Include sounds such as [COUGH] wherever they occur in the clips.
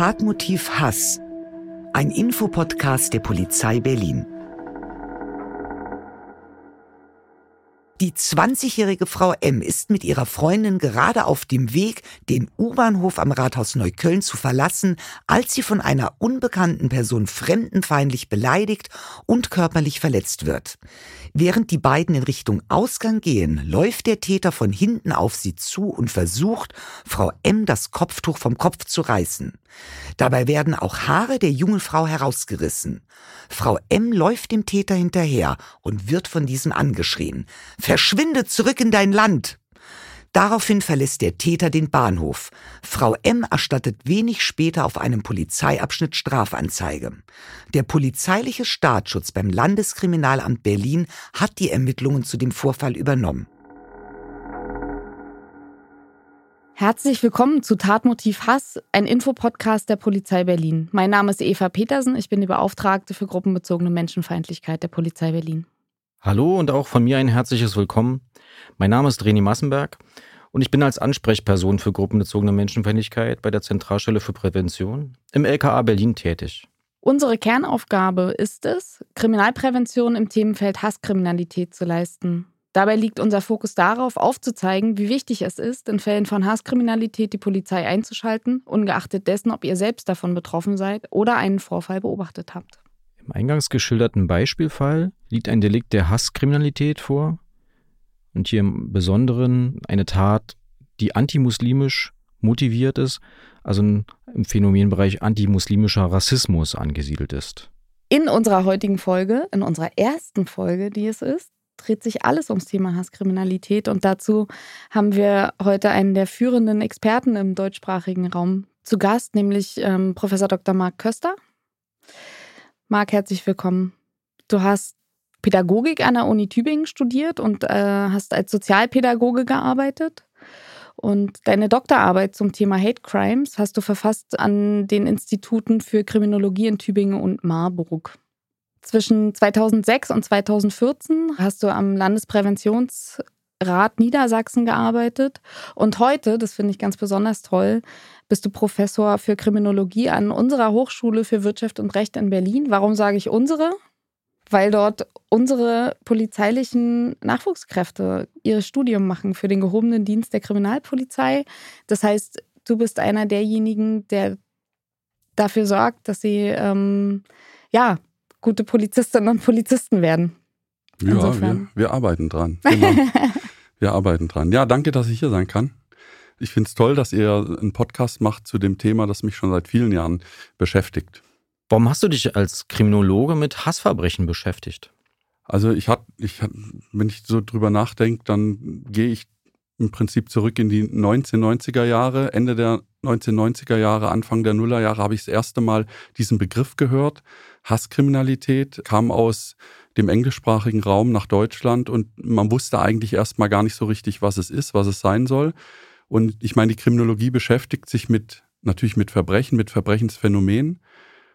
Tatmotiv Hass. Ein Infopodcast der Polizei Berlin. Die 20-jährige Frau M ist mit ihrer Freundin gerade auf dem Weg, den U-Bahnhof am Rathaus Neukölln zu verlassen, als sie von einer unbekannten Person fremdenfeindlich beleidigt und körperlich verletzt wird. Während die beiden in Richtung Ausgang gehen, läuft der Täter von hinten auf sie zu und versucht, Frau M das Kopftuch vom Kopf zu reißen. Dabei werden auch Haare der jungen Frau herausgerissen. Frau M läuft dem Täter hinterher und wird von diesem angeschrien. Verschwinde zurück in dein Land! Daraufhin verlässt der Täter den Bahnhof. Frau M erstattet wenig später auf einem Polizeiabschnitt Strafanzeige. Der polizeiliche Staatsschutz beim Landeskriminalamt Berlin hat die Ermittlungen zu dem Vorfall übernommen. Herzlich willkommen zu Tatmotiv Hass, ein Infopodcast der Polizei Berlin. Mein Name ist Eva Petersen, ich bin die Beauftragte für gruppenbezogene Menschenfeindlichkeit der Polizei Berlin. Hallo und auch von mir ein herzliches Willkommen. Mein Name ist Reni Massenberg und ich bin als Ansprechperson für gruppenbezogene Menschenfeindlichkeit bei der Zentralstelle für Prävention im LKA Berlin tätig. Unsere Kernaufgabe ist es, Kriminalprävention im Themenfeld Hasskriminalität zu leisten. Dabei liegt unser Fokus darauf, aufzuzeigen, wie wichtig es ist, in Fällen von Hasskriminalität die Polizei einzuschalten, ungeachtet dessen, ob ihr selbst davon betroffen seid oder einen Vorfall beobachtet habt. Im eingangs geschilderten Beispielfall liegt ein Delikt der Hasskriminalität vor und hier im Besonderen eine Tat, die antimuslimisch motiviert ist, also im Phänomenbereich antimuslimischer Rassismus angesiedelt ist. In unserer heutigen Folge, in unserer ersten Folge, die es ist, dreht sich alles ums Thema Hasskriminalität und dazu haben wir heute einen der führenden Experten im deutschsprachigen Raum zu Gast, nämlich ähm, Professor Dr. Marc Köster. Marc, herzlich willkommen. Du hast Pädagogik an der Uni Tübingen studiert und äh, hast als Sozialpädagoge gearbeitet. Und deine Doktorarbeit zum Thema Hate Crimes hast du verfasst an den Instituten für Kriminologie in Tübingen und Marburg. Zwischen 2006 und 2014 hast du am Landespräventionsrat Niedersachsen gearbeitet. Und heute, das finde ich ganz besonders toll, bist du Professor für Kriminologie an unserer Hochschule für Wirtschaft und Recht in Berlin. Warum sage ich unsere? Weil dort unsere polizeilichen Nachwuchskräfte ihr Studium machen für den gehobenen Dienst der Kriminalpolizei. Das heißt, du bist einer derjenigen, der dafür sorgt, dass sie ähm, ja gute Polizistinnen und Polizisten werden. Ja, wir, wir, arbeiten dran. [LAUGHS] Genau. wir arbeiten dran. Ja, danke, dass ich hier sein kann. Ich finde es toll, dass ihr einen Podcast macht zu dem Thema, das mich schon seit vielen Jahren beschäftigt. Warum hast du dich als Kriminologe mit Hassverbrechen beschäftigt? Also ich hatte, ich hat, wenn ich so drüber nachdenke, dann gehe ich im Prinzip zurück in die 1990er Jahre. Ende der 1990er Jahre, Anfang der Nullerjahre habe ich das erste Mal diesen Begriff gehört. Hasskriminalität kam aus dem englischsprachigen Raum nach Deutschland und man wusste eigentlich erstmal gar nicht so richtig, was es ist, was es sein soll. Und ich meine, die Kriminologie beschäftigt sich mit natürlich mit Verbrechen, mit Verbrechensphänomenen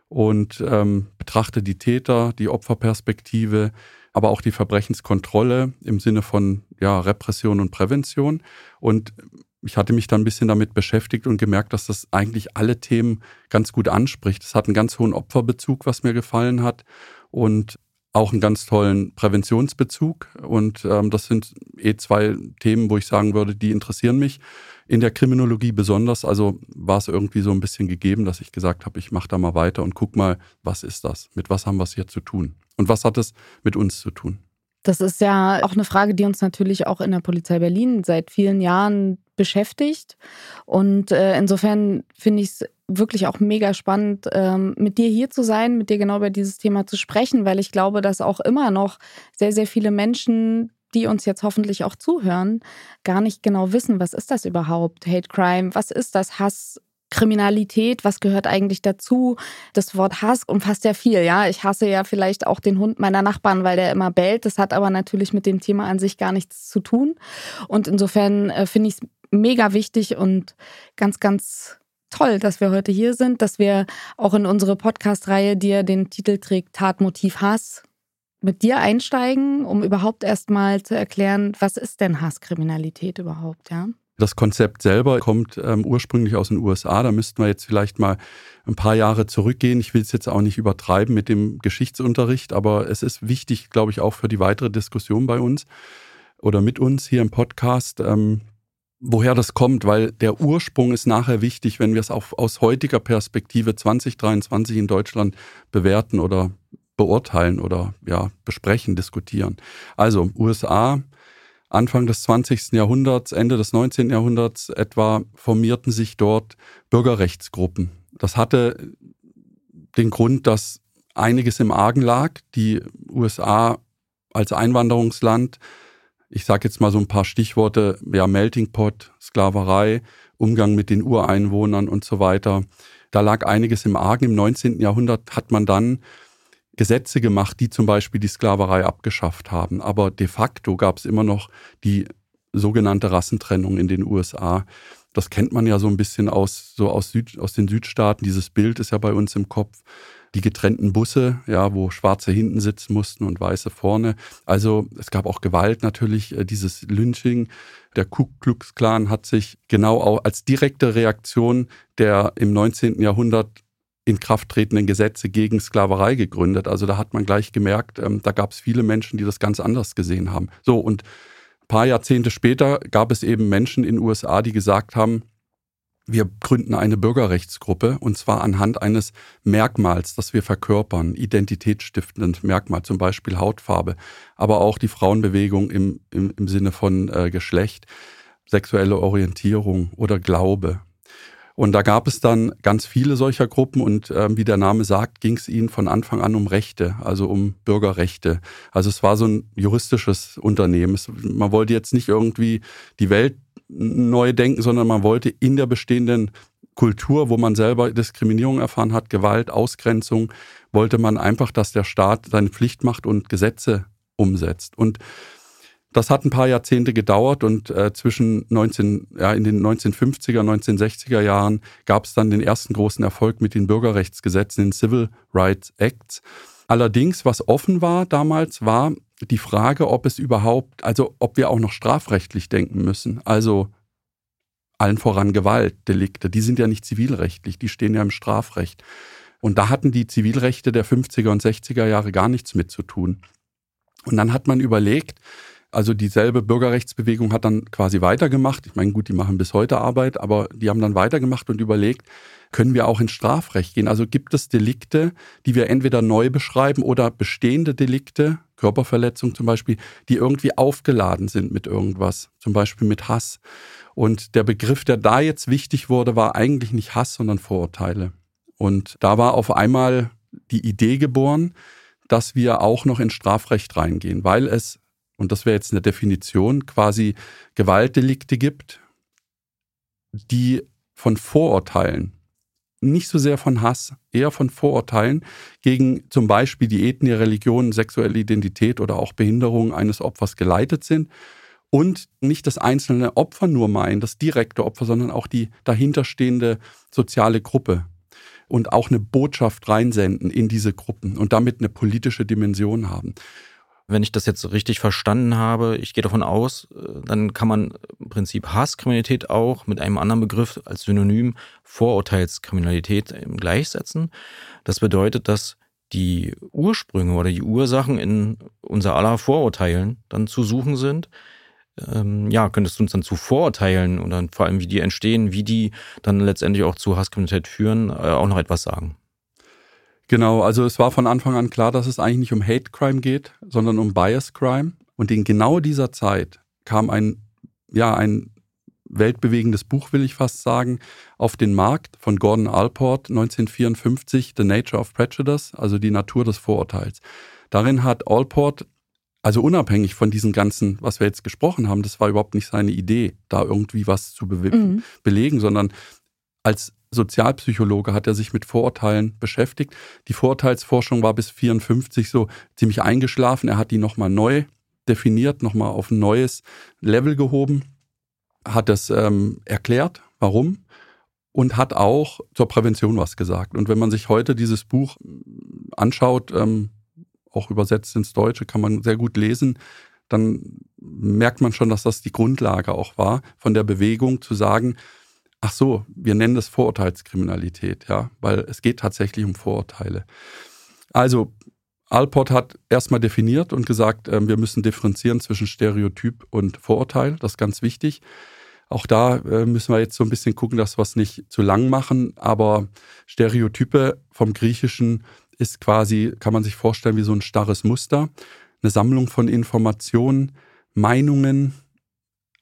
und ähm, betrachtet die Täter, die Opferperspektive, aber auch die Verbrechenskontrolle im Sinne von ja, Repression und Prävention. Und ich hatte mich dann ein bisschen damit beschäftigt und gemerkt, dass das eigentlich alle Themen ganz gut anspricht. Es hat einen ganz hohen Opferbezug, was mir gefallen hat. Und auch einen ganz tollen Präventionsbezug. Und ähm, das sind eh zwei Themen, wo ich sagen würde, die interessieren mich. In der Kriminologie besonders, also war es irgendwie so ein bisschen gegeben, dass ich gesagt habe, ich mache da mal weiter und guck mal, was ist das? Mit was haben wir es hier zu tun? Und was hat es mit uns zu tun? Das ist ja auch eine Frage, die uns natürlich auch in der Polizei Berlin seit vielen Jahren beschäftigt. Und äh, insofern finde ich es wirklich auch mega spannend, ähm, mit dir hier zu sein, mit dir genau über dieses Thema zu sprechen, weil ich glaube, dass auch immer noch sehr, sehr viele Menschen, die uns jetzt hoffentlich auch zuhören, gar nicht genau wissen, was ist das überhaupt, Hate Crime, was ist das Hass, Kriminalität, was gehört eigentlich dazu? Das Wort Hass umfasst ja viel, ja. Ich hasse ja vielleicht auch den Hund meiner Nachbarn, weil der immer bellt. Das hat aber natürlich mit dem Thema an sich gar nichts zu tun. Und insofern äh, finde ich es mega wichtig und ganz, ganz toll, dass wir heute hier sind, dass wir auch in unsere Podcast-Reihe, die ja den Titel trägt, Tatmotiv Hass, mit dir einsteigen, um überhaupt erstmal zu erklären, was ist denn Hasskriminalität überhaupt, ja? Das Konzept selber kommt ähm, ursprünglich aus den USA. Da müssten wir jetzt vielleicht mal ein paar Jahre zurückgehen. Ich will es jetzt auch nicht übertreiben mit dem Geschichtsunterricht, aber es ist wichtig, glaube ich, auch für die weitere Diskussion bei uns oder mit uns hier im Podcast, ähm, woher das kommt, weil der Ursprung ist nachher wichtig, wenn wir es auch aus heutiger Perspektive 2023 in Deutschland bewerten oder beurteilen oder ja, besprechen, diskutieren. Also USA Anfang des 20. Jahrhunderts, Ende des 19. Jahrhunderts etwa formierten sich dort Bürgerrechtsgruppen. Das hatte den Grund, dass einiges im Argen lag. Die USA als Einwanderungsland, ich sage jetzt mal so ein paar Stichworte, ja, Melting Pot, Sklaverei, Umgang mit den Ureinwohnern und so weiter. Da lag einiges im Argen. Im 19. Jahrhundert hat man dann Gesetze gemacht, die zum Beispiel die Sklaverei abgeschafft haben. Aber de facto gab es immer noch die sogenannte Rassentrennung in den USA. Das kennt man ja so ein bisschen aus, so aus, Süd, aus den Südstaaten. Dieses Bild ist ja bei uns im Kopf. Die getrennten Busse, ja, wo Schwarze hinten sitzen mussten und Weiße vorne. Also es gab auch Gewalt natürlich, äh, dieses Lynching. Der Ku Klux Klan hat sich genau auch als direkte Reaktion der im 19. Jahrhundert in Kraft tretenden Gesetze gegen Sklaverei gegründet. Also da hat man gleich gemerkt, ähm, da gab es viele Menschen, die das ganz anders gesehen haben. So, und ein paar Jahrzehnte später gab es eben Menschen in den USA, die gesagt haben, wir gründen eine Bürgerrechtsgruppe und zwar anhand eines Merkmals, das wir verkörpern, identitätsstiftendes Merkmal, zum Beispiel Hautfarbe, aber auch die Frauenbewegung im, im, im Sinne von äh, Geschlecht, sexuelle Orientierung oder Glaube. Und da gab es dann ganz viele solcher Gruppen und äh, wie der Name sagt, ging es ihnen von Anfang an um Rechte, also um Bürgerrechte. Also es war so ein juristisches Unternehmen. Es, man wollte jetzt nicht irgendwie die Welt neu denken, sondern man wollte in der bestehenden Kultur, wo man selber Diskriminierung erfahren hat, Gewalt, Ausgrenzung, wollte man einfach, dass der Staat seine Pflicht macht und Gesetze umsetzt. Und das hat ein paar Jahrzehnte gedauert und äh, zwischen 19, ja, in den 1950er, 1960er Jahren gab es dann den ersten großen Erfolg mit den Bürgerrechtsgesetzen, den Civil Rights Acts. Allerdings, was offen war damals, war die Frage, ob es überhaupt, also ob wir auch noch strafrechtlich denken müssen. Also allen voran Gewaltdelikte, die sind ja nicht zivilrechtlich, die stehen ja im Strafrecht. Und da hatten die Zivilrechte der 50er und 60er Jahre gar nichts mit zu tun. Und dann hat man überlegt, also dieselbe Bürgerrechtsbewegung hat dann quasi weitergemacht. Ich meine, gut, die machen bis heute Arbeit, aber die haben dann weitergemacht und überlegt, können wir auch ins Strafrecht gehen? Also gibt es Delikte, die wir entweder neu beschreiben oder bestehende Delikte, Körperverletzung zum Beispiel, die irgendwie aufgeladen sind mit irgendwas, zum Beispiel mit Hass. Und der Begriff, der da jetzt wichtig wurde, war eigentlich nicht Hass, sondern Vorurteile. Und da war auf einmal die Idee geboren, dass wir auch noch ins Strafrecht reingehen, weil es und das wäre jetzt eine Definition, quasi Gewaltdelikte gibt, die von Vorurteilen, nicht so sehr von Hass, eher von Vorurteilen gegen zum Beispiel die Ethnie, Religion, sexuelle Identität oder auch Behinderung eines Opfers geleitet sind und nicht das einzelne Opfer nur meinen, das direkte Opfer, sondern auch die dahinterstehende soziale Gruppe und auch eine Botschaft reinsenden in diese Gruppen und damit eine politische Dimension haben wenn ich das jetzt richtig verstanden habe, ich gehe davon aus, äh, dann kann man im Prinzip Hasskriminalität auch mit einem anderen Begriff als Synonym Vorurteilskriminalität gleichsetzen. Das bedeutet, dass die Ursprünge oder die Ursachen in unser aller Vorurteilen dann zu suchen sind. Ähm, ja, könntest du uns dann zu Vorurteilen und dann vor allem, wie die entstehen, wie die dann letztendlich auch zu Hasskriminalität führen, äh, auch noch etwas sagen? Genau, also es war von Anfang an klar, dass es eigentlich nicht um Hate Crime geht, sondern um Bias Crime. Und in genau dieser Zeit kam ein, ja, ein weltbewegendes Buch, will ich fast sagen, auf den Markt von Gordon Allport 1954, The Nature of Prejudice, also die Natur des Vorurteils. Darin hat Allport, also unabhängig von diesem ganzen, was wir jetzt gesprochen haben, das war überhaupt nicht seine Idee, da irgendwie was zu be mhm. belegen, sondern als Sozialpsychologe hat er sich mit Vorurteilen beschäftigt. Die Vorurteilsforschung war bis 54 so ziemlich eingeschlafen. Er hat die nochmal neu definiert, nochmal auf ein neues Level gehoben, hat das ähm, erklärt, warum und hat auch zur Prävention was gesagt. Und wenn man sich heute dieses Buch anschaut, ähm, auch übersetzt ins Deutsche, kann man sehr gut lesen, dann merkt man schon, dass das die Grundlage auch war von der Bewegung zu sagen, ach so, wir nennen das Vorurteilskriminalität, ja, weil es geht tatsächlich um Vorurteile. Also Alport hat erstmal definiert und gesagt, äh, wir müssen differenzieren zwischen Stereotyp und Vorurteil. Das ist ganz wichtig. Auch da äh, müssen wir jetzt so ein bisschen gucken, dass wir es nicht zu lang machen. Aber Stereotype vom Griechischen ist quasi, kann man sich vorstellen, wie so ein starres Muster. Eine Sammlung von Informationen, Meinungen,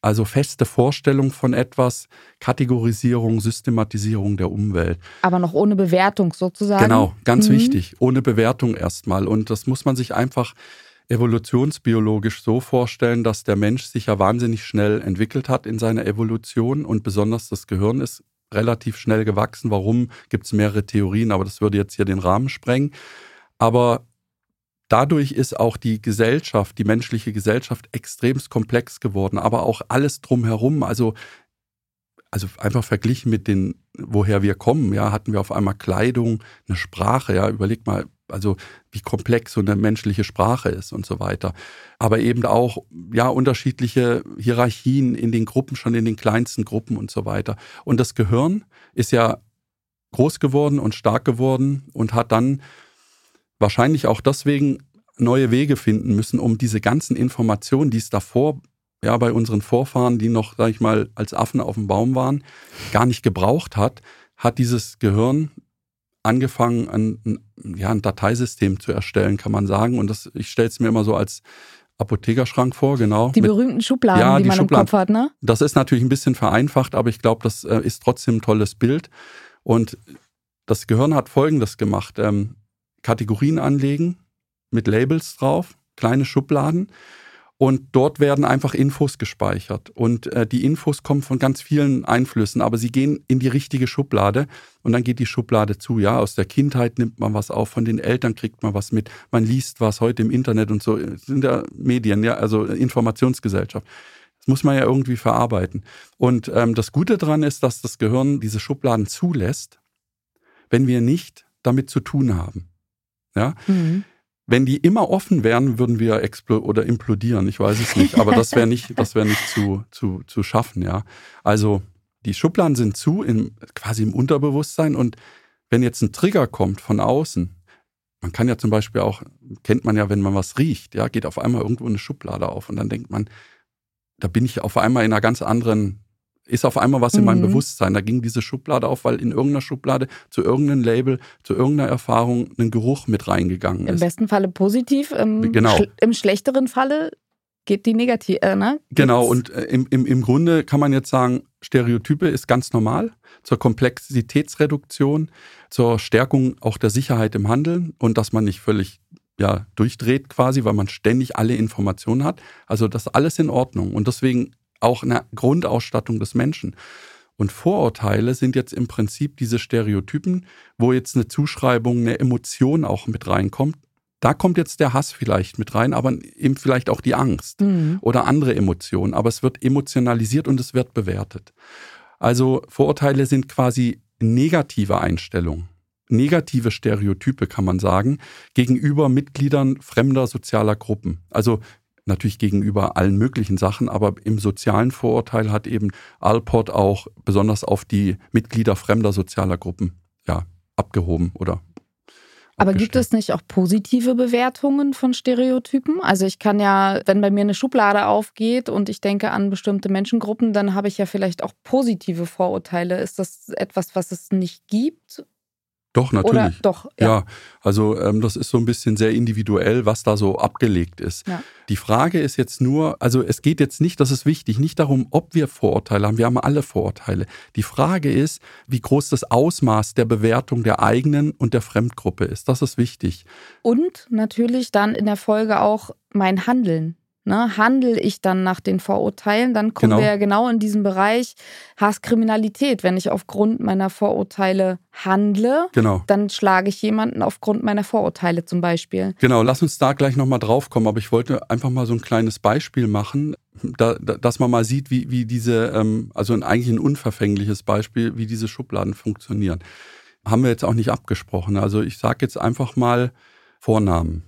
also feste Vorstellung von etwas, Kategorisierung, Systematisierung der Umwelt. Aber noch ohne Bewertung sozusagen. Genau, ganz mhm. wichtig. Ohne Bewertung erstmal. Und das muss man sich einfach evolutionsbiologisch so vorstellen, dass der Mensch sich ja wahnsinnig schnell entwickelt hat in seiner Evolution und besonders das Gehirn ist relativ schnell gewachsen. Warum? Gibt es mehrere Theorien, aber das würde jetzt hier den Rahmen sprengen. Aber Dadurch ist auch die Gesellschaft, die menschliche Gesellschaft extremst komplex geworden, aber auch alles drumherum, also also einfach verglichen mit den, woher wir kommen, ja, hatten wir auf einmal Kleidung, eine Sprache, ja, überleg mal, also wie komplex so eine menschliche Sprache ist und so weiter. Aber eben auch, ja, unterschiedliche Hierarchien in den Gruppen, schon in den kleinsten Gruppen und so weiter. Und das Gehirn ist ja groß geworden und stark geworden und hat dann wahrscheinlich auch deswegen neue Wege finden müssen, um diese ganzen Informationen, die es davor ja bei unseren Vorfahren, die noch, sag ich mal, als Affen auf dem Baum waren, gar nicht gebraucht hat, hat dieses Gehirn angefangen, ein, ja, ein Dateisystem zu erstellen, kann man sagen. Und das, ich stelle es mir immer so als Apothekerschrank vor, genau. Die berühmten Schubladen, ja, die, die man Schubladen. im Kopf hat, ne? Das ist natürlich ein bisschen vereinfacht, aber ich glaube, das äh, ist trotzdem ein tolles Bild. Und das Gehirn hat Folgendes gemacht. Ähm, Kategorien anlegen mit Labels drauf, kleine Schubladen. Und dort werden einfach Infos gespeichert. Und äh, die Infos kommen von ganz vielen Einflüssen, aber sie gehen in die richtige Schublade und dann geht die Schublade zu. Ja, aus der Kindheit nimmt man was auf, von den Eltern kriegt man was mit, man liest was heute im Internet und so. Sind ja Medien, ja, also Informationsgesellschaft. Das muss man ja irgendwie verarbeiten. Und ähm, das Gute daran ist, dass das Gehirn diese Schubladen zulässt, wenn wir nicht damit zu tun haben. Ja? Mhm. Wenn die immer offen wären, würden wir explo oder implodieren. Ich weiß es nicht, aber das wäre nicht, das wäre nicht zu, zu, zu schaffen, ja. Also die Schubladen sind zu, in, quasi im Unterbewusstsein. Und wenn jetzt ein Trigger kommt von außen, man kann ja zum Beispiel auch, kennt man ja, wenn man was riecht, ja, geht auf einmal irgendwo eine Schublade auf und dann denkt man, da bin ich auf einmal in einer ganz anderen ist auf einmal was in meinem mhm. Bewusstsein. Da ging diese Schublade auf, weil in irgendeiner Schublade zu irgendeinem Label, zu irgendeiner Erfahrung ein Geruch mit reingegangen ist. Im besten Falle positiv, im, genau. Sch im schlechteren Falle geht die negativ, äh, ne? Genau, und äh, im, im, im Grunde kann man jetzt sagen, Stereotype ist ganz normal zur Komplexitätsreduktion, zur Stärkung auch der Sicherheit im Handeln und dass man nicht völlig ja, durchdreht quasi, weil man ständig alle Informationen hat. Also das ist alles in Ordnung. Und deswegen auch eine Grundausstattung des Menschen. Und Vorurteile sind jetzt im Prinzip diese Stereotypen, wo jetzt eine Zuschreibung, eine Emotion auch mit reinkommt. Da kommt jetzt der Hass vielleicht mit rein, aber eben vielleicht auch die Angst mhm. oder andere Emotionen. Aber es wird emotionalisiert und es wird bewertet. Also Vorurteile sind quasi negative Einstellungen, negative Stereotype kann man sagen, gegenüber Mitgliedern fremder sozialer Gruppen. Also natürlich gegenüber allen möglichen Sachen, aber im sozialen Vorurteil hat eben Alport auch besonders auf die Mitglieder fremder sozialer Gruppen ja, abgehoben oder aber gibt es nicht auch positive Bewertungen von Stereotypen? Also ich kann ja, wenn bei mir eine Schublade aufgeht und ich denke an bestimmte Menschengruppen, dann habe ich ja vielleicht auch positive Vorurteile. Ist das etwas, was es nicht gibt? Doch, natürlich. Oder doch, ja. ja also ähm, das ist so ein bisschen sehr individuell, was da so abgelegt ist. Ja. Die Frage ist jetzt nur, also es geht jetzt nicht, das ist wichtig, nicht darum, ob wir Vorurteile haben. Wir haben alle Vorurteile. Die Frage ist, wie groß das Ausmaß der Bewertung der eigenen und der Fremdgruppe ist. Das ist wichtig. Und natürlich dann in der Folge auch mein Handeln. Ne, handle ich dann nach den Vorurteilen, dann kommen genau. wir ja genau in diesen Bereich Hasskriminalität. Wenn ich aufgrund meiner Vorurteile handle, genau. dann schlage ich jemanden aufgrund meiner Vorurteile zum Beispiel. Genau, lass uns da gleich nochmal drauf kommen, aber ich wollte einfach mal so ein kleines Beispiel machen, da, da, dass man mal sieht, wie, wie diese, ähm, also ein, eigentlich ein unverfängliches Beispiel, wie diese Schubladen funktionieren. Haben wir jetzt auch nicht abgesprochen. Also ich sage jetzt einfach mal Vornamen.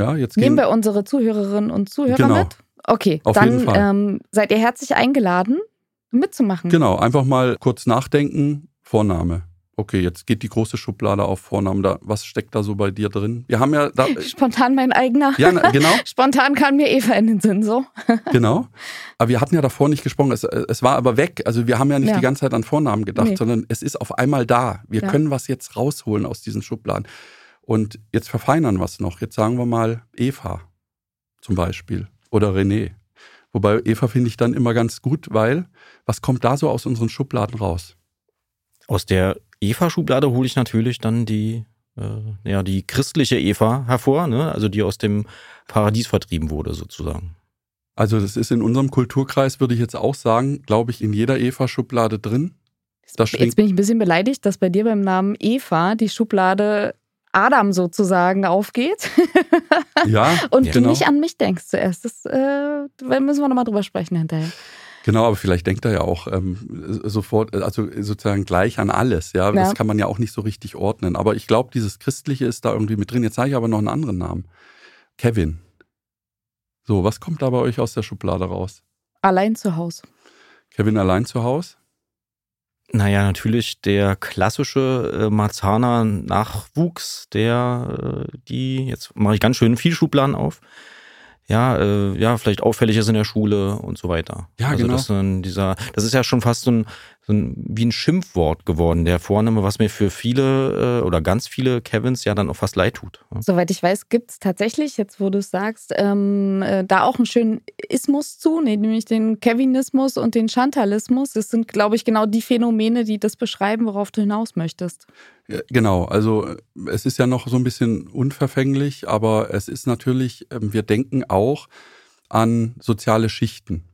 Ja, jetzt Nehmen wir unsere Zuhörerinnen und Zuhörer Genau. mit? Okay, Auf dann jeden Fall. Ähm, seid ihr herzlich eingeladen, mitzumachen. Genau, einfach mal kurz nachdenken. Vorname. Okay, jetzt geht die große Schublade auf Vornamen. Da, was steckt da so bei dir drin? Wir haben ja da. Spontan mein eigener. Ja, na, genau, [LAUGHS] Spontan kam mir Eva in den Sinn, so. [LAUGHS] genau. Aber wir hatten ja davor nicht gesprochen. Es, es war aber weg. Also wir haben ja nicht Ja. die ganze Zeit an Vornamen gedacht, Nee. sondern es ist auf einmal da. Wir Ja. können was jetzt rausholen aus diesen Schubladen. Und jetzt verfeinern wir es noch. Jetzt sagen wir mal Eva zum Beispiel oder René. Wobei Eva finde ich dann immer ganz gut, weil was kommt da so aus unseren Schubladen raus? Aus der Eva-Schublade hole ich natürlich dann die, äh, ja, die christliche Eva hervor, ne? also die aus dem Paradies vertrieben wurde, sozusagen. Also das ist in unserem Kulturkreis, würde ich jetzt auch sagen, glaube ich, in jeder Eva-Schublade drin. Das Jetzt bin ich ein bisschen beleidigt, dass bei dir beim Namen Eva die Schublade Adam sozusagen aufgeht [LAUGHS] Ja, und Ja. du genau. nicht an mich denkst zuerst. Das äh, müssen wir nochmal drüber sprechen hinterher. Genau, aber vielleicht denkt er ja auch ähm, sofort, also sozusagen gleich an alles. Ja, das Ja. kann man ja auch nicht so richtig ordnen. Aber ich glaube, dieses Christliche ist da irgendwie mit drin. Jetzt sage ich aber noch einen anderen Namen. Kevin. So, was kommt da bei euch aus der Schublade raus? Allein zu Hause. Kevin allein zu Hause? Naja, natürlich der klassische äh, Marzahner Nachwuchs, der äh, die, jetzt mache ich ganz schön viel Schubladen auf, ja, äh, ja, vielleicht auffällig ist in der Schule und so weiter. Ja, also genau. Das, dieser, das ist ja schon fast so ein, so ein, wie ein Schimpfwort geworden, der Vorname, was mir für viele äh, oder ganz viele Kevins ja dann auch fast leid tut. Ja. Soweit ich weiß, gibt es tatsächlich, jetzt wo du es sagst, ähm, äh, da auch einen schönen Ismus zu, ne, nämlich den Kevinismus und den Chantalismus. Das sind, glaube ich, genau die Phänomene, die das beschreiben, worauf du hinaus möchtest. Ja, Genau, also äh, es ist ja noch so ein bisschen unverfänglich, aber es ist natürlich, ähm, wir denken auch an soziale Schichten,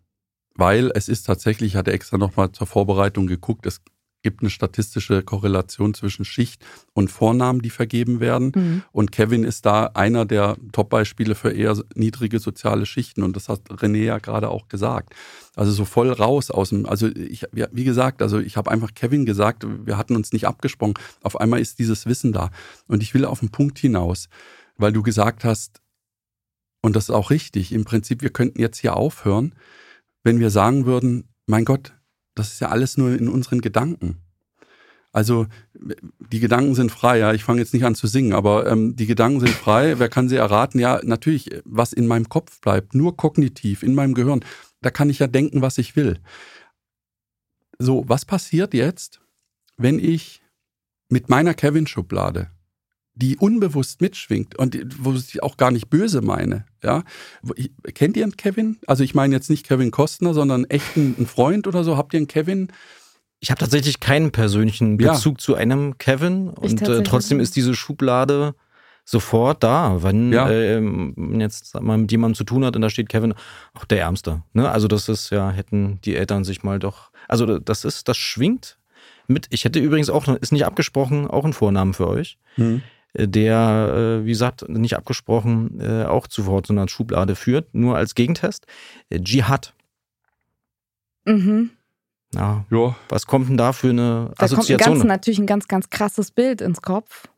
weil es ist tatsächlich, ich hatte extra nochmal zur Vorbereitung geguckt, es gibt eine statistische Korrelation zwischen Schicht und Vornamen, die vergeben werden. Mhm. Und Kevin ist da einer der Top-Beispiele für eher niedrige soziale Schichten. Und das hat René ja gerade auch gesagt. Also so voll raus aus dem, also ich, wie gesagt, also ich habe einfach Kevin gesagt, wir hatten uns nicht abgesprochen. Auf einmal ist dieses Wissen da. Und ich will auf den Punkt hinaus, weil du gesagt hast, und das ist auch richtig, im Prinzip, wir könnten jetzt hier aufhören, wenn wir sagen würden, mein Gott, das ist ja alles nur in unseren Gedanken. Also die Gedanken sind frei, ja. Ich fange jetzt nicht an zu singen, aber ähm, die Gedanken sind frei. Wer kann sie erraten? Ja, natürlich, was in meinem Kopf bleibt, nur kognitiv, in meinem Gehirn. Da kann ich ja denken, was ich will. So, was passiert jetzt, wenn ich mit meiner Kevin-Schublade, die unbewusst mitschwingt und wo ich auch gar nicht böse meine, ja? Kennt ihr einen Kevin? Also ich meine jetzt nicht Kevin Kostner, sondern echt einen, Freund oder so. Habt ihr einen Kevin? Ich habe tatsächlich keinen persönlichen Ja. Bezug zu einem Kevin und äh, trotzdem ist diese Schublade sofort da, wenn Ja. ähm, man jetzt mal mit jemandem zu tun hat und da steht Kevin, auch der Ärmste. Ne? Also das ist ja, hätten die Eltern sich mal doch, also das ist, das schwingt mit. Ich hätte übrigens auch, ist nicht abgesprochen, auch einen Vornamen für euch, äh, der, äh, wie gesagt, nicht abgesprochen, äh, auch sofort so einer Schublade führt, nur als Gegentest. Äh, Dschihad. Mhm. Ja, Ja, was kommt denn da für eine Da kommt ein Assoziation? ganz, natürlich ein ganz, ganz krasses Bild ins Kopf.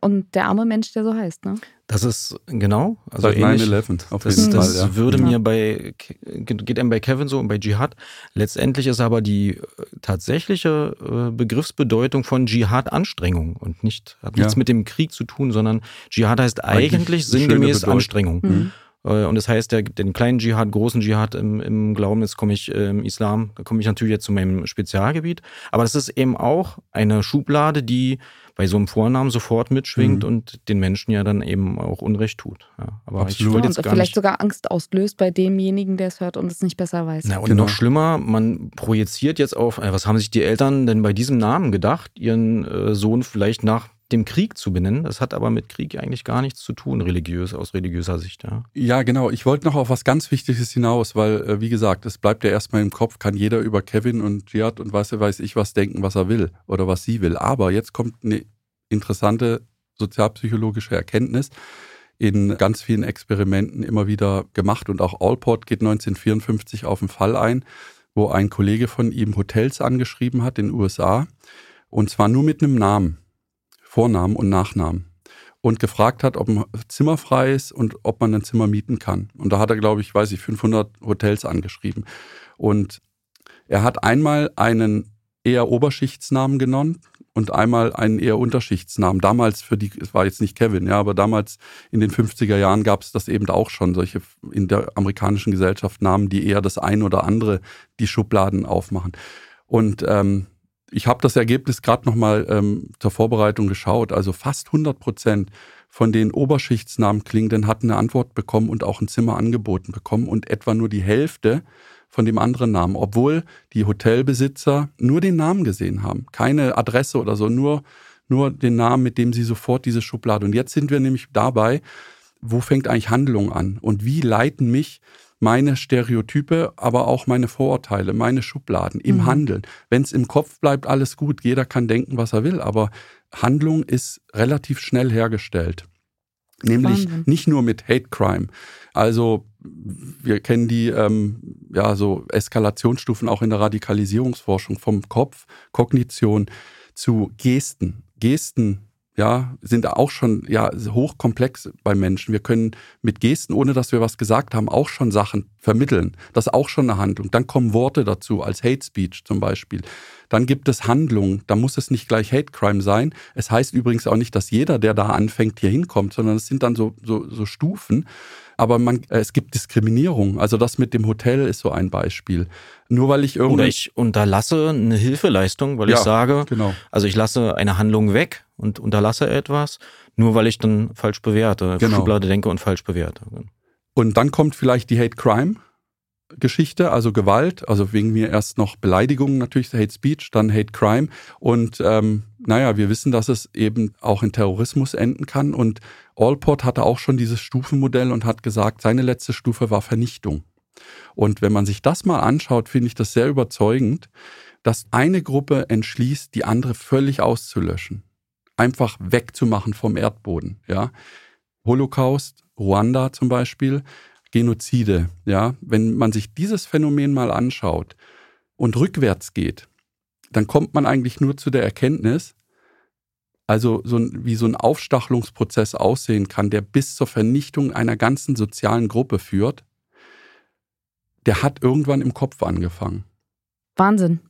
Und der arme Mensch, der so heißt, ne? Das ist genau, also seit ähnlich. 9-11 auf Das, jeden das Fall, ja. würde Ja. mir bei, geht einem bei Kevin so und bei Dschihad. Letztendlich ist aber die äh, tatsächliche äh, Begriffsbedeutung von Dschihad Anstrengung und nicht, hat nichts Ja. mit dem Krieg zu tun, sondern Dschihad heißt Eigentlich sinngemäß. Anstrengung. Mhm. Äh, Und das heißt, der gibt den kleinen Dschihad, großen Dschihad im, im Glauben, jetzt komme ich im Islam, da komme ich natürlich jetzt zu meinem Spezialgebiet. Aber das ist eben auch eine Schublade, die bei so einem Vornamen sofort mitschwingt Mhm. und den Menschen ja dann eben auch Unrecht tut. Ja, aber ich Absolut. wollte und jetzt gar vielleicht nicht. sogar Angst auslöst bei demjenigen, der es hört und es nicht besser weiß. Na, und Genau. noch schlimmer, man projiziert jetzt auf, äh, was haben sich die Eltern denn bei diesem Namen gedacht, ihren äh, Sohn vielleicht nach dem Krieg zu benennen. Das hat aber mit Krieg eigentlich gar nichts zu tun, religiös, aus religiöser Sicht. Ja. Ja, genau. Ich wollte noch auf was ganz Wichtiges hinaus, weil, äh, wie gesagt, es bleibt ja erstmal im Kopf, kann jeder über Kevin und Jihad und weiß, weiß ich was denken, was er will oder was sie will. Aber jetzt kommt eine interessante sozialpsychologische Erkenntnis in ganz vielen Experimenten immer wieder gemacht und auch Allport geht 1954 auf einen Fall ein, wo ein Kollege von ihm Hotels angeschrieben hat in den USA und zwar nur mit einem Namen, Vornamen und Nachnamen. und gefragt hat, ob ein Zimmer frei ist und ob man ein Zimmer mieten kann. Und da hat er, glaube ich, weiß ich, 500 Hotels angeschrieben. Und er hat einmal einen eher Oberschichtsnamen genommen und einmal einen eher Unterschichtsnamen. Damals für die, es war jetzt nicht Kevin, ja, aber damals in den 50er Jahren gab es das eben auch schon, solche in der amerikanischen Gesellschaft Namen, die eher das ein oder andere die Schubladen aufmachen. Und ähm, ich habe das Ergebnis gerade nochmal ähm, zur Vorbereitung geschaut. Also fast 100 Prozent von den Oberschichtsnamen klingenden hatten eine Antwort bekommen und auch ein Zimmer angeboten bekommen und etwa nur die Hälfte von dem anderen Namen, obwohl die Hotelbesitzer nur den Namen gesehen haben, keine Adresse oder so, nur, nur den Namen, mit dem sie sofort diese Schublade. Und jetzt sind wir nämlich dabei, wo fängt eigentlich Handlung an und wie leiten mich meine Stereotype, aber auch meine Vorurteile, meine Schubladen im mhm. Handeln. Wenn es im Kopf bleibt, alles gut. Jeder kann denken, was er will, aber Handlung ist relativ schnell hergestellt. Nämlich Wahnsinn. nicht nur mit Hate Crime. Also wir kennen die ähm, ja so Eskalationsstufen auch in der Radikalisierungsforschung vom Kopf, Kognition zu Gesten. Gesten ja, sind auch schon ja hochkomplex bei Menschen. Wir können mit Gesten, ohne dass wir was gesagt haben, auch schon Sachen vermitteln. Das ist auch schon eine Handlung. Dann kommen Worte dazu, als Hate Speech zum Beispiel. Dann gibt es Handlungen. Da muss es nicht gleich Hate Crime sein. Es heißt übrigens auch nicht, dass jeder, der da anfängt, hier hinkommt, sondern es sind dann so, so, so Stufen. Aber man, äh, es gibt Diskriminierung. Also das mit dem Hotel ist so ein Beispiel. Nur weil ich irgendwie. Oder ich unterlasse eine Hilfeleistung, weil ja, ich sage, genau. also ich lasse eine Handlung weg und unterlasse etwas, nur weil ich dann falsch bewerte, genau. Schublade denke und falsch bewerte. Und dann kommt vielleicht die Hate Crime. Geschichte, also Gewalt, also wegen mir erst noch Beleidigungen natürlich, Hate Speech, dann Hate Crime. Und ähm, naja, wir wissen, dass es eben auch in Terrorismus enden kann. Und Allport hatte auch schon dieses Stufenmodell und hat gesagt, seine letzte Stufe war Vernichtung. Und wenn man sich das mal anschaut, finde ich das sehr überzeugend, dass eine Gruppe entschließt, die andere völlig auszulöschen, einfach wegzumachen vom Erdboden. Ja, Holocaust, Ruanda zum Beispiel, Genozide. Ja, wenn man sich dieses Phänomen mal anschaut und rückwärts geht, dann kommt man eigentlich nur zu der Erkenntnis, also so ein, wie so ein Aufstachelungsprozess aussehen kann, der bis zur Vernichtung einer ganzen sozialen Gruppe führt, der hat irgendwann im Kopf angefangen. Wahnsinn.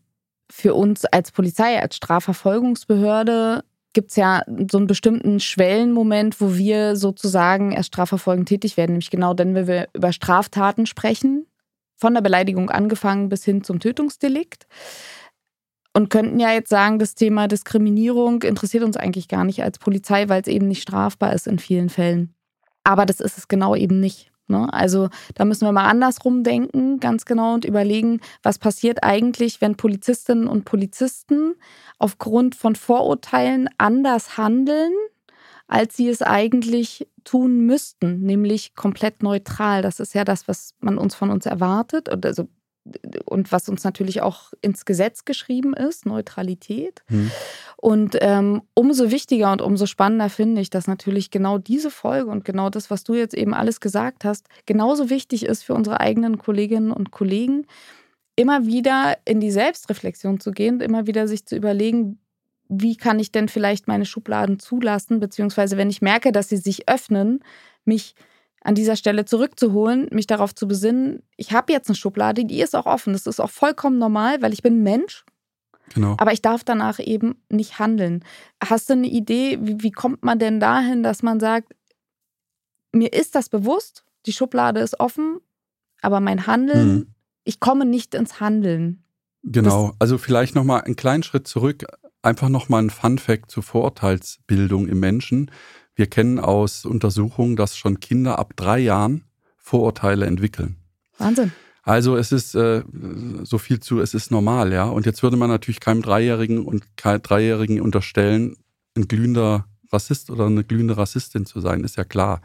Für uns als Polizei, als Strafverfolgungsbehörde gibt es ja so einen bestimmten Schwellenmoment, wo wir sozusagen erst strafverfolgend tätig werden, nämlich genau dann, wenn wir über Straftaten sprechen, von der Beleidigung angefangen bis hin zum Tötungsdelikt. Und könnten ja jetzt sagen, das Thema Diskriminierung interessiert uns eigentlich gar nicht als Polizei, weil es eben nicht strafbar ist in vielen Fällen. Aber das ist es genau eben nicht. Ne? Also da müssen wir mal andersrum denken, ganz genau, und überlegen, was passiert eigentlich, wenn Polizistinnen und Polizisten aufgrund von Vorurteilen anders handeln, als sie es eigentlich tun müssten, nämlich komplett neutral. Das ist ja das, was man uns von uns erwartet. Also und was uns natürlich auch ins Gesetz geschrieben ist, Neutralität. Hm. Und ähm, umso wichtiger und umso spannender finde ich, dass natürlich genau diese Folge und genau das, was du jetzt eben alles gesagt hast, genauso wichtig ist für unsere eigenen Kolleginnen und Kollegen, immer wieder in die Selbstreflexion zu gehen, immer wieder sich zu überlegen, wie kann ich denn vielleicht meine Schubladen zulassen, beziehungsweise wenn ich merke, dass sie sich öffnen, mich an dieser Stelle zurückzuholen, mich darauf zu besinnen, ich habe jetzt eine Schublade, die ist auch offen. Das ist auch vollkommen normal, weil ich bin ein Mensch. Genau. Aber ich darf danach eben nicht handeln. Hast du eine Idee, wie, wie kommt man denn dahin, dass man sagt, mir ist das bewusst, die Schublade ist offen, aber mein Handeln, mhm. ich komme nicht ins Handeln. Genau, das also vielleicht nochmal einen kleinen Schritt zurück, einfach nochmal ein Fun Fact zur Vorurteilsbildung im Menschen. Wir kennen aus Untersuchungen, dass schon Kinder ab drei Jahren Vorurteile entwickeln. Wahnsinn. Also es ist äh, so viel zu, es ist normal, ja. Und jetzt würde man natürlich keinem Dreijährigen und keinem Dreijährigen unterstellen, ein glühender Rassist oder eine glühende Rassistin zu sein, ist ja klar.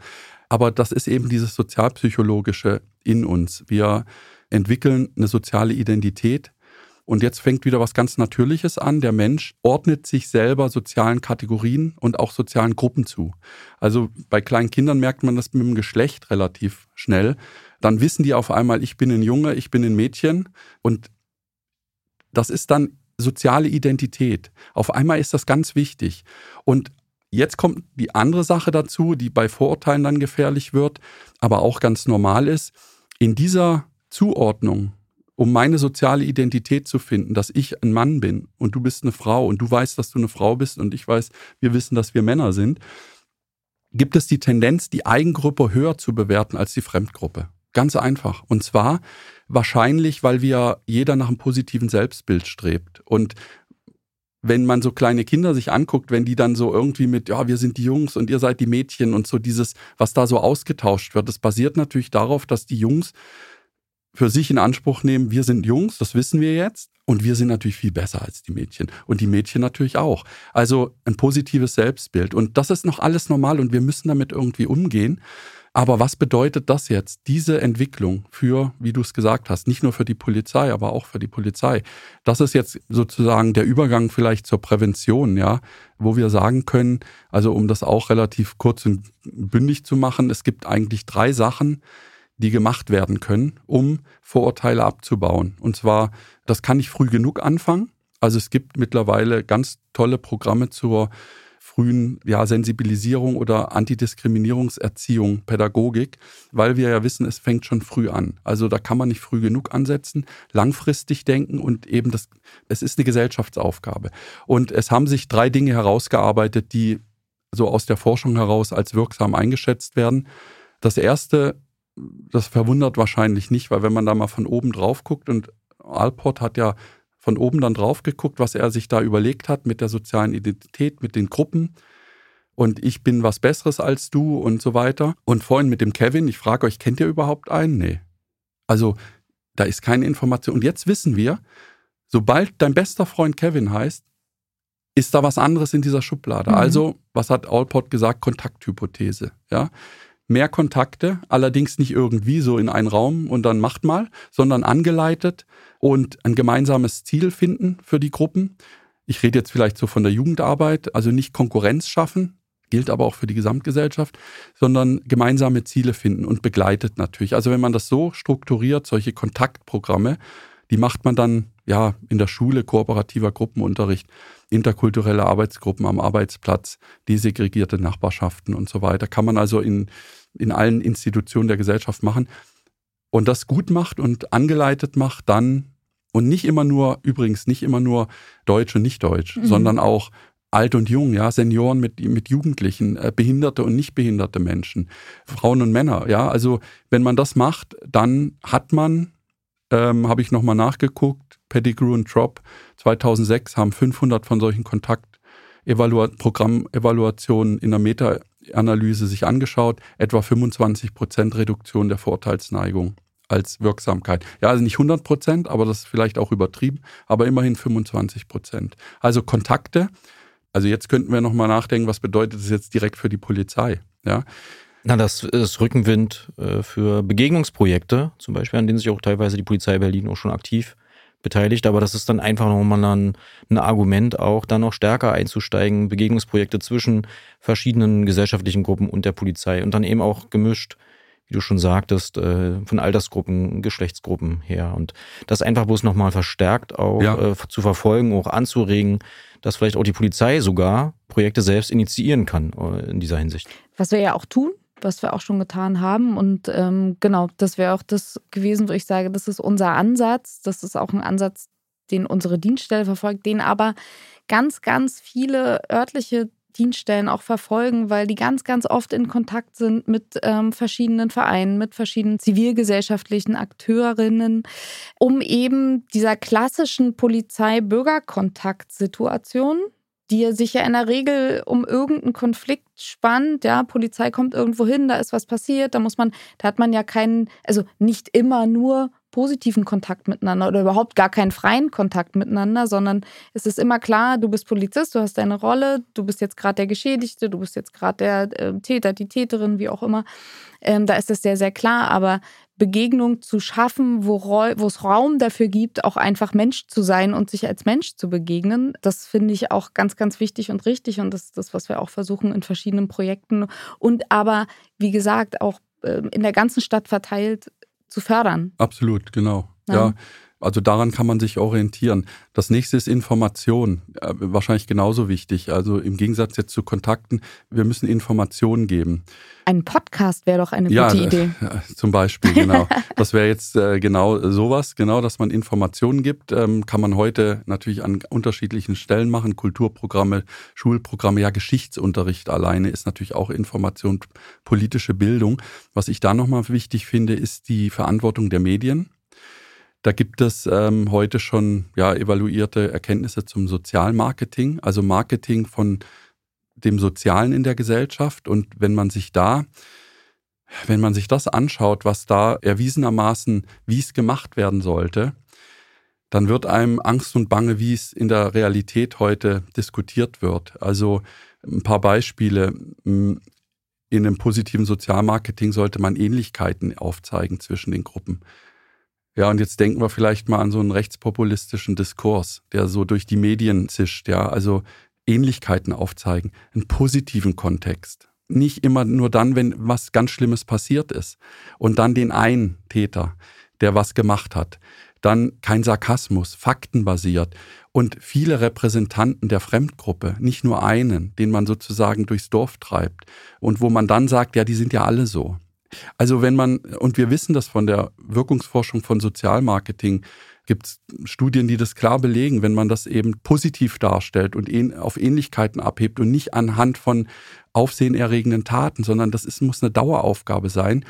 Aber das ist eben dieses sozialpsychologische in uns. Wir entwickeln eine soziale Identität, und jetzt fängt wieder was ganz Natürliches an. Der Mensch ordnet sich selber sozialen Kategorien und auch sozialen Gruppen zu. Also bei kleinen Kindern merkt man das mit dem Geschlecht relativ schnell. Dann wissen die auf einmal, ich bin ein Junge, ich bin ein Mädchen. Und das ist dann soziale Identität. Auf einmal ist das ganz wichtig. Und jetzt kommt die andere Sache dazu, die bei Vorurteilen dann gefährlich wird, aber auch ganz normal ist. In dieser Zuordnung, um meine soziale Identität zu finden, dass ich ein Mann bin und du bist eine Frau und du weißt, dass du eine Frau bist und ich weiß, wir wissen, dass wir Männer sind, gibt es die Tendenz, die Eigengruppe höher zu bewerten als die Fremdgruppe. Ganz einfach. Und zwar wahrscheinlich, weil wir jeder nach einem positiven Selbstbild strebt. Und wenn man so kleine Kinder sich anguckt, wenn die dann so irgendwie mit, ja, wir sind die Jungs und ihr seid die Mädchen und so dieses, was da so ausgetauscht wird, das basiert natürlich darauf, dass die Jungs für sich in Anspruch nehmen, wir sind Jungs, das wissen wir jetzt, und wir sind natürlich viel besser als die Mädchen. Und die Mädchen natürlich auch. Also ein positives Selbstbild. Und das ist noch alles normal und wir müssen damit irgendwie umgehen. Aber was bedeutet das jetzt, diese Entwicklung für, wie du es gesagt hast, nicht nur für die Polizei, aber auch für die Polizei? Das ist jetzt sozusagen der Übergang vielleicht zur Prävention, ja, wo wir sagen können, also um das auch relativ kurz und bündig zu machen, es gibt eigentlich drei Sachen, die gemacht werden können, um Vorurteile abzubauen. Und zwar, das kann ich früh genug anfangen. Also es gibt mittlerweile ganz tolle Programme zur frühen ja, Sensibilisierung oder Antidiskriminierungserziehung, Pädagogik, weil wir ja wissen, es fängt schon früh an. Also da kann man nicht früh genug ansetzen, langfristig denken und eben das, es ist eine Gesellschaftsaufgabe. Und es haben sich drei Dinge herausgearbeitet, die so aus der Forschung heraus als wirksam eingeschätzt werden. Das erste, das verwundert wahrscheinlich nicht, weil wenn man da mal von oben drauf guckt und Alport hat ja von oben dann drauf geguckt, was er sich da überlegt hat mit der sozialen Identität, mit den Gruppen. Und ich bin was Besseres als du und so weiter. Und vorhin mit dem Kevin, ich frage euch, kennt ihr überhaupt einen? Nee. Also da ist keine Information. Und jetzt wissen wir, sobald dein bester Freund Kevin heißt, ist da was anderes in dieser Schublade. Mhm. Also, was hat Allport gesagt? Kontakthypothese. Ja mehr Kontakte, allerdings nicht irgendwie so in einen Raum und dann macht mal, sondern angeleitet und ein gemeinsames Ziel finden für die Gruppen. Ich rede jetzt vielleicht so von der Jugendarbeit, also nicht Konkurrenz schaffen, gilt aber auch für die Gesamtgesellschaft, sondern gemeinsame Ziele finden und begleitet natürlich. Also wenn man das so strukturiert, solche Kontaktprogramme, die macht man dann ja in der Schule, kooperativer Gruppenunterricht, interkulturelle Arbeitsgruppen am Arbeitsplatz, desegregierte Nachbarschaften und so weiter. Kann man also in, in allen Institutionen der Gesellschaft machen. Und das gut macht und angeleitet macht, dann und nicht immer nur, übrigens nicht immer nur Deutsch und Nicht-Deutsch, mhm. sondern auch alt und jung, ja, Senioren mit, mit Jugendlichen, äh, behinderte und nicht behinderte Menschen, Frauen und Männer, ja. Also wenn man das macht, dann hat man, ähm, habe ich nochmal nachgeguckt, Pettigrew und Drop 2006 haben 500 von solchen Kontaktprogrammevaluationen in der Meta-Analyse sich angeschaut, etwa 25 Prozent Reduktion der Vorurteilsneigung als Wirksamkeit. Ja, also nicht 100 Prozent, aber das ist vielleicht auch übertrieben, aber immerhin 25 Prozent. Also Kontakte. Also jetzt könnten wir nochmal nachdenken, was bedeutet das jetzt direkt für die Polizei? Ja. Na, das ist Rückenwind äh, für Begegnungsprojekte, zum Beispiel, an denen sich auch teilweise die Polizei Berlin auch schon aktiv beteiligt, aber das ist dann einfach nochmal ein, ein Argument, auch dann noch stärker einzusteigen, Begegnungsprojekte zwischen verschiedenen gesellschaftlichen Gruppen und der Polizei und dann eben auch gemischt, wie du schon sagtest, äh, von Altersgruppen, Geschlechtsgruppen her und das einfach bloß nochmal verstärkt auch ja. äh, zu verfolgen, auch anzuregen, dass vielleicht auch die Polizei sogar Projekte selbst initiieren kann äh, in dieser Hinsicht. Was wir ja auch tun, was wir auch schon getan haben. Und ähm, genau, das wäre auch das gewesen, wo ich sage, das ist unser Ansatz. Das ist auch ein Ansatz, den unsere Dienststelle verfolgt, den aber ganz, ganz viele örtliche Dienststellen auch verfolgen, weil die ganz, ganz oft in Kontakt sind mit ähm, verschiedenen Vereinen, mit verschiedenen zivilgesellschaftlichen Akteurinnen, um eben dieser klassischen Polizei-Bürgerkontakt-Situation, die sich ja in der Regel um irgendeinen Konflikt spannt. Ja, Polizei kommt irgendwo hin, da ist was passiert, da muss man, da hat man ja keinen, also nicht immer nur positiven Kontakt miteinander oder überhaupt gar keinen freien Kontakt miteinander, sondern es ist immer klar, du bist Polizist, du hast deine Rolle, du bist jetzt gerade der Geschädigte, du bist jetzt gerade der äh, Täter, die Täterin, wie auch immer. Ähm, da ist es sehr, sehr klar, aber Begegnung zu schaffen, wo, wo es Raum dafür gibt, auch einfach Mensch zu sein und sich als Mensch zu begegnen. Das finde ich auch ganz, ganz wichtig und richtig und das ist das, was wir auch versuchen in verschiedenen Projekten und aber, wie gesagt, auch ähm, in der ganzen Stadt verteilt zu fördern. Absolut, genau. Ja. ja. Also daran kann man sich orientieren. Das nächste ist Information, äh, wahrscheinlich genauso wichtig. Also im Gegensatz jetzt zu Kontakten, wir müssen Informationen geben. Ein Podcast wäre doch eine ja, gute Idee. Äh, zum Beispiel, genau. [LAUGHS] das wäre jetzt äh, genau sowas, genau, dass man Informationen gibt. Ähm, kann man heute natürlich an unterschiedlichen Stellen machen. Kulturprogramme, Schulprogramme, ja, Geschichtsunterricht alleine ist natürlich auch Information, politische Bildung. Was ich da nochmal wichtig finde, ist die Verantwortung der Medien. Da gibt es ähm, heute schon ja, evaluierte Erkenntnisse zum Sozialmarketing, also Marketing von dem Sozialen in der Gesellschaft. Und wenn man sich da, wenn man sich das anschaut, was da erwiesenermaßen, wie es gemacht werden sollte, dann wird einem Angst und Bange, wie es in der Realität heute diskutiert wird. Also ein paar Beispiele. In einem positiven Sozialmarketing sollte man Ähnlichkeiten aufzeigen zwischen den Gruppen. Ja, und jetzt denken wir vielleicht mal an so einen rechtspopulistischen Diskurs, der so durch die Medien zischt, ja, also Ähnlichkeiten aufzeigen, einen positiven Kontext. Nicht immer nur dann, wenn was ganz Schlimmes passiert ist. Und dann den einen Täter, der was gemacht hat. Dann kein Sarkasmus, faktenbasiert. Und viele Repräsentanten der Fremdgruppe, nicht nur einen, den man sozusagen durchs Dorf treibt. Und wo man dann sagt, ja, die sind ja alle so. Also wenn man, und wir wissen das von der Wirkungsforschung von Sozialmarketing, gibt es Studien, die das klar belegen, wenn man das eben positiv darstellt und auf Ähnlichkeiten abhebt und nicht anhand von aufsehenerregenden Taten, sondern das ist, muss eine Daueraufgabe sein,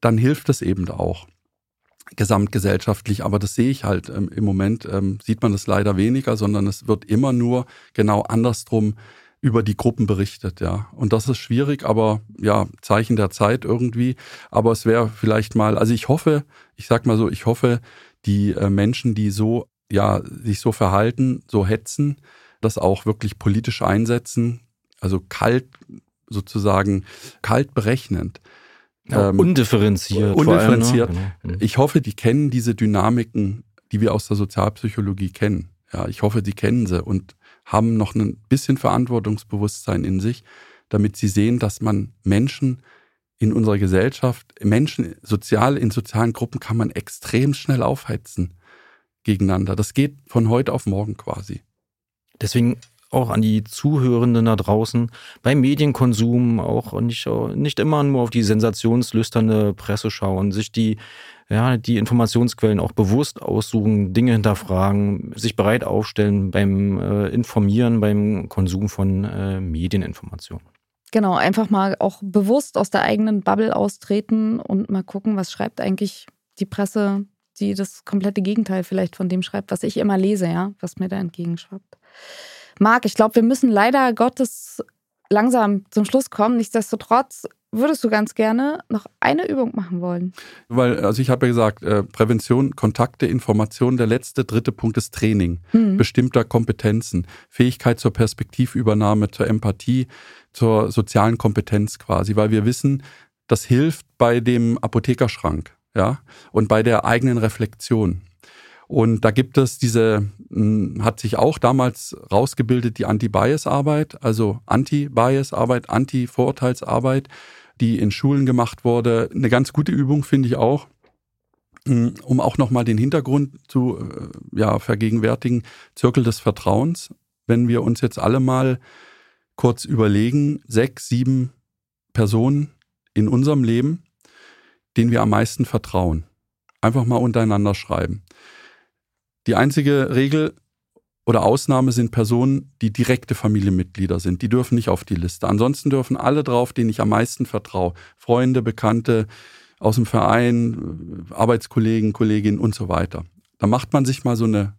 dann hilft das eben auch gesamtgesellschaftlich. Aber das sehe ich halt ähm, im Moment, ähm, sieht man das leider weniger, sondern es wird immer nur genau andersrum über die Gruppen berichtet, ja. Und das ist schwierig, aber ja, Zeichen der Zeit irgendwie. Aber es wäre vielleicht mal, also ich hoffe, ich sag mal so, ich hoffe, die äh, Menschen, die so, ja, sich so verhalten, so hetzen, das auch wirklich politisch einsetzen, also kalt sozusagen, kalt berechnend. Ja, ähm, undifferenziert. Undifferenziert. Allem, ne? genau. Ich hoffe, die kennen diese Dynamiken, die wir aus der Sozialpsychologie kennen. Ja, ich hoffe, die kennen sie und haben noch ein bisschen Verantwortungsbewusstsein in sich, damit sie sehen, dass man Menschen in unserer Gesellschaft, Menschen sozial in sozialen Gruppen kann man extrem schnell aufheizen gegeneinander. Das geht von heute auf morgen quasi. Deswegen auch an die Zuhörenden da draußen beim Medienkonsum auch nicht, nicht immer nur auf die sensationslüsterne Presse schauen, sich die ja, die Informationsquellen auch bewusst aussuchen, Dinge hinterfragen, sich bereit aufstellen beim äh, Informieren, beim Konsum von äh, Medieninformationen. Genau, einfach mal auch bewusst aus der eigenen Bubble austreten und mal gucken, was schreibt eigentlich die Presse, die das komplette Gegenteil vielleicht von dem schreibt, was ich immer lese, ja, was mir da entgegenschwappt. Marc, ich glaube, wir müssen leider Gottes langsam zum Schluss kommen. Nichtsdestotrotz würdest du ganz gerne noch eine Übung machen wollen? Weil, also ich habe ja gesagt, äh, Prävention, Kontakte, Information, der letzte, dritte Punkt ist Training mhm. bestimmter Kompetenzen, Fähigkeit zur Perspektivübernahme, zur Empathie, zur sozialen Kompetenz quasi, weil wir wissen, das hilft bei dem Apothekerschrank, ja, und bei der eigenen Reflexion. Und da gibt es diese, hm, hat sich auch damals rausgebildet, die Anti-Bias-Arbeit, also Anti-Bias-Arbeit, Anti-Vorurteilsarbeit, die in Schulen gemacht wurde. Eine ganz gute Übung finde ich auch, hm, um auch nochmal den Hintergrund zu äh, ja, vergegenwärtigen. Zirkel des Vertrauens. Wenn wir uns jetzt alle mal kurz überlegen, sechs, sieben Personen in unserem Leben, denen wir am meisten vertrauen. Einfach mal untereinander schreiben. Die einzige Regel oder Ausnahme sind Personen, die direkte Familienmitglieder sind. Die dürfen nicht auf die Liste. Ansonsten dürfen alle drauf, denen ich am meisten vertraue. Freunde, Bekannte aus dem Verein, Arbeitskollegen, Kolleginnen und so weiter. Da macht man sich mal so eine,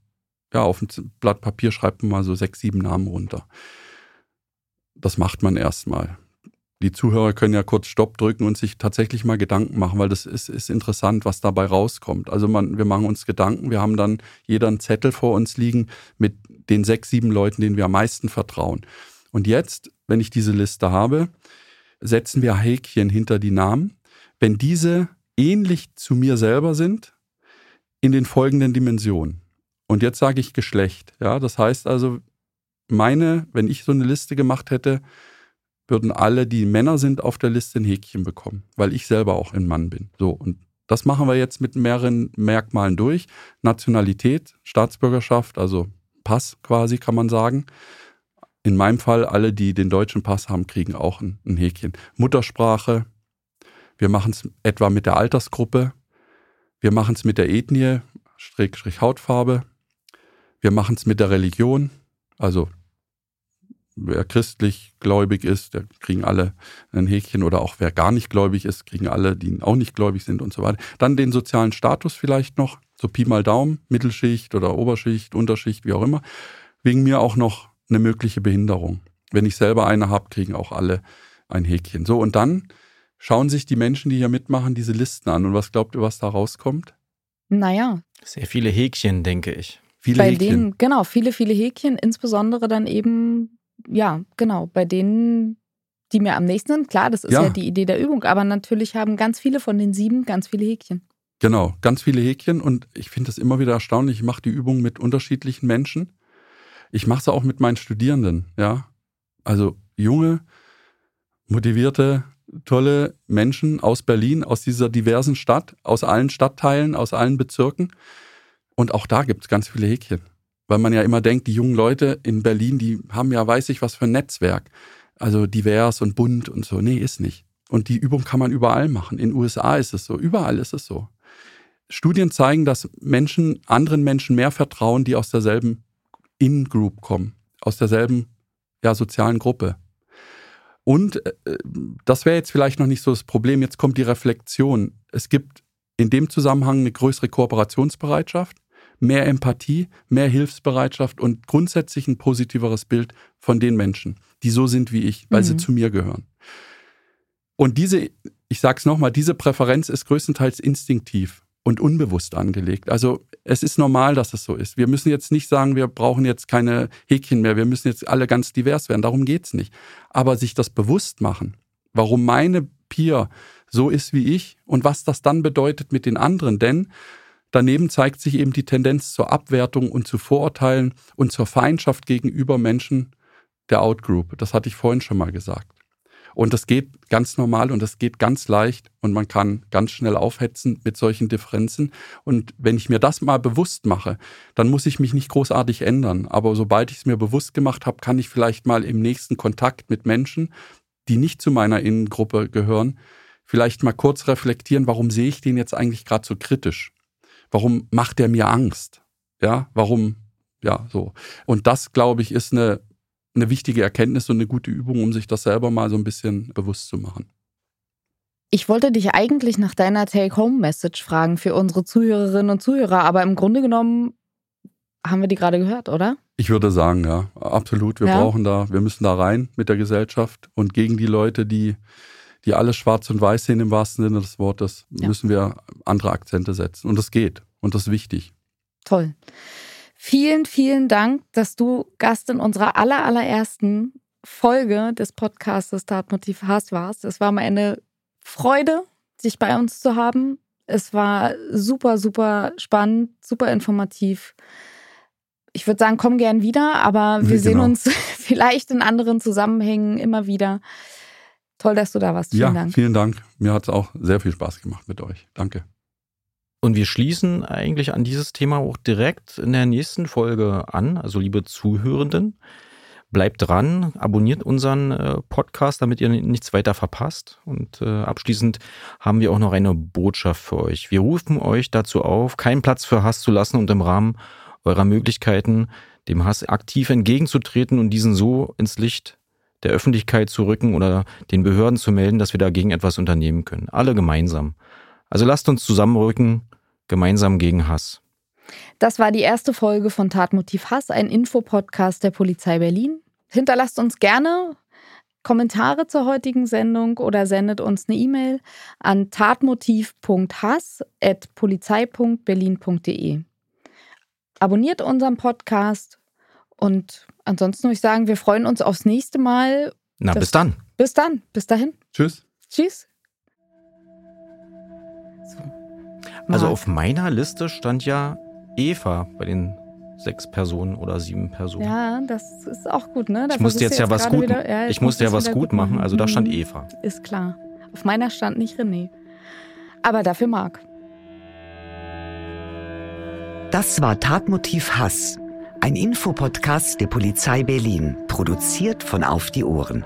ja, auf ein Blatt Papier schreibt man mal so sechs, sieben Namen runter. Das macht man erstmal die Zuhörer können ja kurz Stopp drücken und sich tatsächlich mal Gedanken machen, weil das ist, ist interessant, was dabei rauskommt. Also man, wir machen uns Gedanken, wir haben dann jeder einen Zettel vor uns liegen mit den sechs, sieben Leuten, denen wir am meisten vertrauen. Und jetzt, wenn ich diese Liste habe, setzen wir Häkchen hinter die Namen. Wenn diese ähnlich zu mir selber sind, in den folgenden Dimensionen. Und jetzt sage ich Geschlecht. Ja, das heißt also, meine, wenn ich so eine Liste gemacht hätte, würden alle, die Männer sind, auf der Liste ein Häkchen bekommen, weil ich selber auch ein Mann bin. So, und Das machen wir jetzt mit mehreren Merkmalen durch. Nationalität, Staatsbürgerschaft, also Pass quasi kann man sagen. In meinem Fall, alle, die den deutschen Pass haben, kriegen auch ein, ein Häkchen. Muttersprache. Wir machen es etwa mit der Altersgruppe. Wir machen es mit der Ethnie, Strich, Hautfarbe. Wir machen es mit der Religion. Also wer christlich gläubig ist, der kriegen alle ein Häkchen oder auch wer gar nicht gläubig ist, kriegen alle, die auch nicht gläubig sind und so weiter. Dann den sozialen Status vielleicht noch, so Pi mal Daumen, Mittelschicht oder Oberschicht, Unterschicht, wie auch immer. Wegen mir auch noch eine mögliche Behinderung. Wenn ich selber eine habe, kriegen auch alle ein Häkchen. So, und dann schauen sich die Menschen, die hier mitmachen, diese Listen an. Und was glaubt ihr, was da rauskommt? Naja. Sehr viele Häkchen, denke ich. Viele Bei Häkchen. denen, genau, viele, viele Häkchen, insbesondere dann eben ja, genau, bei denen, die mir am nächsten sind, klar, das ist ja. ja die Idee der Übung, aber natürlich haben ganz viele von den sieben ganz viele Häkchen. Genau, ganz viele Häkchen und ich finde das immer wieder erstaunlich. Ich mache die Übung mit unterschiedlichen Menschen. Ich mache es auch mit meinen Studierenden, ja. Also junge, motivierte, tolle Menschen aus Berlin, aus dieser diversen Stadt, aus allen Stadtteilen, aus allen Bezirken. Und auch da gibt es ganz viele Häkchen. Weil man ja immer denkt, die jungen Leute in Berlin, die haben ja, weiß ich, was für ein Netzwerk. Also divers und bunt und so. Nee, ist nicht. Und die Übung kann man überall machen. In USA ist es so, überall ist es so. Studien zeigen, dass Menschen anderen Menschen mehr vertrauen, die aus derselben In-Group kommen, aus derselben ja, sozialen Gruppe. Und äh, das wäre jetzt vielleicht noch nicht so das Problem. Jetzt kommt die Reflexion. Es gibt in dem Zusammenhang eine größere Kooperationsbereitschaft mehr Empathie, mehr Hilfsbereitschaft und grundsätzlich ein positiveres Bild von den Menschen, die so sind wie ich, weil mhm. sie zu mir gehören. Und diese, ich sage es nochmal, diese Präferenz ist größtenteils instinktiv und unbewusst angelegt. Also es ist normal, dass es so ist. Wir müssen jetzt nicht sagen, wir brauchen jetzt keine Häkchen mehr, wir müssen jetzt alle ganz divers werden. Darum geht es nicht. Aber sich das bewusst machen, warum meine Peer so ist wie ich und was das dann bedeutet mit den anderen. Denn Daneben zeigt sich eben die Tendenz zur Abwertung und zu Vorurteilen und zur Feindschaft gegenüber Menschen der Outgroup. Das hatte ich vorhin schon mal gesagt. Und das geht ganz normal und das geht ganz leicht und man kann ganz schnell aufhetzen mit solchen Differenzen. Und wenn ich mir das mal bewusst mache, dann muss ich mich nicht großartig ändern. Aber sobald ich es mir bewusst gemacht habe, kann ich vielleicht mal im nächsten Kontakt mit Menschen, die nicht zu meiner Innengruppe gehören, vielleicht mal kurz reflektieren, warum sehe ich den jetzt eigentlich gerade so kritisch? Warum macht er mir Angst? Ja, warum? Ja, so. Und das, glaube ich, ist eine, eine wichtige Erkenntnis und eine gute Übung, um sich das selber mal so ein bisschen bewusst zu machen. Ich wollte dich eigentlich nach deiner Take-Home-Message fragen für unsere Zuhörerinnen und Zuhörer, aber im Grunde genommen haben wir die gerade gehört, oder? Ich würde sagen, ja, absolut. Wir ja. brauchen da, wir müssen da rein mit der Gesellschaft und gegen die Leute, die die alles schwarz und weiß sehen im wahrsten Sinne des Wortes, ja. müssen wir andere Akzente setzen. Und das geht. Und das ist wichtig. Toll. Vielen, vielen Dank, dass du Gast in unserer aller, allerersten Folge des Podcasts Tatmotiv Hass warst. Es war mir eine Freude, dich bei uns zu haben. Es war super, super spannend, super informativ. Ich würde sagen, komm gern wieder, aber wir genau. sehen uns [LAUGHS] vielleicht in anderen Zusammenhängen immer wieder. Toll, dass du da warst. Vielen ja, Dank. Vielen Dank. Mir hat es auch sehr viel Spaß gemacht mit euch. Danke. Und wir schließen eigentlich an dieses Thema auch direkt in der nächsten Folge an. Also liebe Zuhörenden, bleibt dran, abonniert unseren äh, Podcast, damit ihr nichts weiter verpasst. Und äh, abschließend haben wir auch noch eine Botschaft für euch. Wir rufen euch dazu auf, keinen Platz für Hass zu lassen und im Rahmen eurer Möglichkeiten dem Hass aktiv entgegenzutreten und diesen so ins Licht der Öffentlichkeit zu rücken oder den Behörden zu melden, dass wir dagegen etwas unternehmen können. Alle gemeinsam. Also lasst uns zusammenrücken, gemeinsam gegen Hass. Das war die erste Folge von Tatmotiv Hass, ein Infopodcast der Polizei Berlin. Hinterlasst uns gerne Kommentare zur heutigen Sendung oder sendet uns eine E-Mail an tatmotiv.hass.polizei.berlin.de. Abonniert unseren Podcast und ansonsten muss ich sagen, wir freuen uns aufs nächste Mal. Na, bis dann. Bis dann. Bis dahin. Tschüss. Tschüss. So. Also auf meiner Liste stand ja Eva bei den sechs Personen oder sieben Personen. Ja, das ist auch gut, ne? Da ich musste jetzt ja was gut, wieder, ja, ich musste ja was gut machen, also da stand mhm. Eva. Ist klar. Auf meiner stand nicht René. Aber dafür Marc. Das war Tatmotiv Hass, ein Infopodcast der Polizei Berlin, produziert von Auf die Ohren.